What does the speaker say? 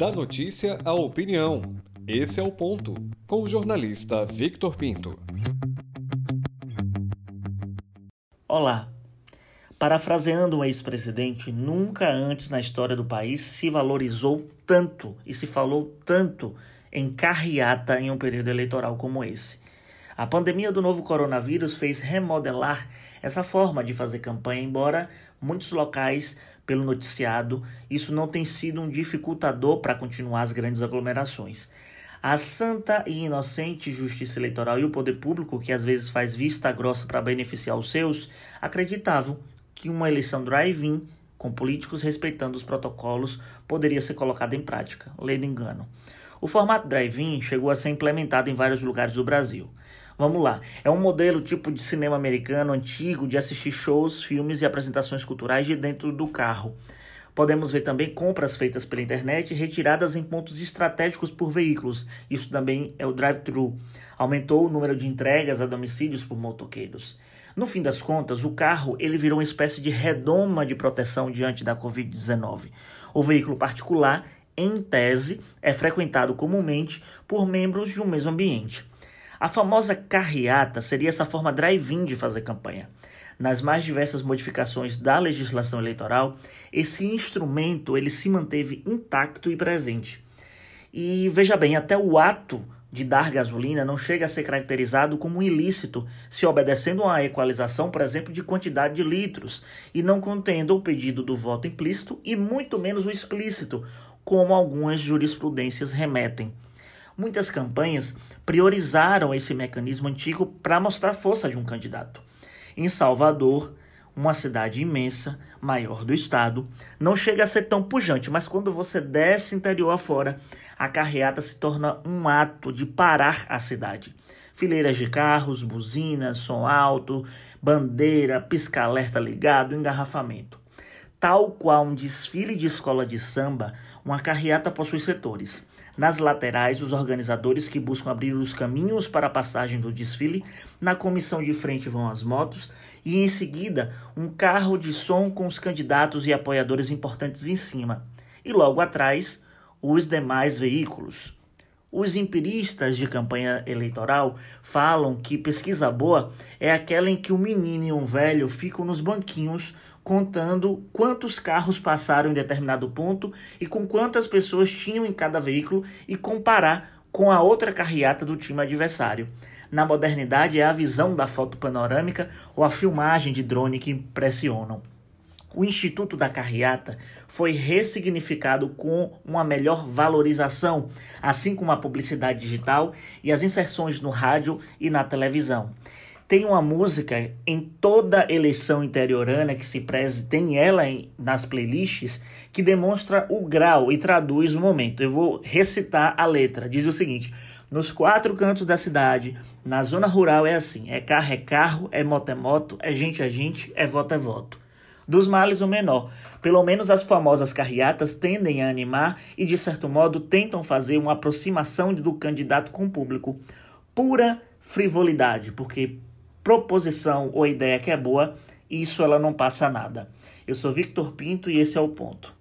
Da notícia à opinião. Esse é o ponto. Com o jornalista Victor Pinto. Olá. Parafraseando um ex-presidente, nunca antes na história do país se valorizou tanto e se falou tanto em carreata em um período eleitoral como esse. A pandemia do novo coronavírus fez remodelar essa forma de fazer campanha, embora muitos locais, pelo noticiado, isso não tem sido um dificultador para continuar as grandes aglomerações. A santa e inocente justiça eleitoral e o poder público, que às vezes faz vista grossa para beneficiar os seus, acreditavam que uma eleição drive-in, com políticos respeitando os protocolos, poderia ser colocada em prática. Lendo engano. O formato drive-in chegou a ser implementado em vários lugares do Brasil. Vamos lá. É um modelo tipo de cinema americano antigo de assistir shows, filmes e apresentações culturais de dentro do carro. Podemos ver também compras feitas pela internet retiradas em pontos estratégicos por veículos. Isso também é o drive-thru. Aumentou o número de entregas a domicílios por motoqueiros. No fim das contas, o carro ele virou uma espécie de redoma de proteção diante da Covid-19. O veículo particular, em tese, é frequentado comumente por membros de um mesmo ambiente. A famosa carreata seria essa forma drive-in de fazer campanha. Nas mais diversas modificações da legislação eleitoral, esse instrumento ele se manteve intacto e presente. E veja bem, até o ato de dar gasolina não chega a ser caracterizado como ilícito se obedecendo a uma equalização, por exemplo, de quantidade de litros, e não contendo o pedido do voto implícito e muito menos o explícito, como algumas jurisprudências remetem. Muitas campanhas priorizaram esse mecanismo antigo para mostrar força de um candidato. Em Salvador, uma cidade imensa, maior do estado, não chega a ser tão pujante, mas quando você desce interior afora, a carreata se torna um ato de parar a cidade. Fileiras de carros, buzinas, som alto, bandeira, pisca-alerta ligado, engarrafamento. Tal qual um desfile de escola de samba, uma carreata possui setores. Nas laterais, os organizadores que buscam abrir os caminhos para a passagem do desfile. Na comissão de frente vão as motos. E em seguida, um carro de som com os candidatos e apoiadores importantes em cima. E logo atrás, os demais veículos. Os empiristas de campanha eleitoral falam que pesquisa boa é aquela em que um menino e um velho ficam nos banquinhos contando quantos carros passaram em determinado ponto e com quantas pessoas tinham em cada veículo e comparar com a outra carreata do time adversário. Na modernidade é a visão da foto panorâmica ou a filmagem de drone que impressionam. O Instituto da Carreata foi ressignificado com uma melhor valorização, assim como a publicidade digital e as inserções no rádio e na televisão. Tem uma música em toda eleição interiorana que se preze, tem ela em, nas playlists, que demonstra o grau e traduz o momento. Eu vou recitar a letra. Diz o seguinte: Nos quatro cantos da cidade, na zona rural é assim: é carro é carro, é moto é moto, é gente é gente, é voto é voto. Dos males o menor. Pelo menos as famosas carreatas tendem a animar e, de certo modo, tentam fazer uma aproximação do candidato com o público. Pura frivolidade, porque proposição ou ideia que é boa, isso ela não passa nada. Eu sou Victor Pinto e esse é o ponto.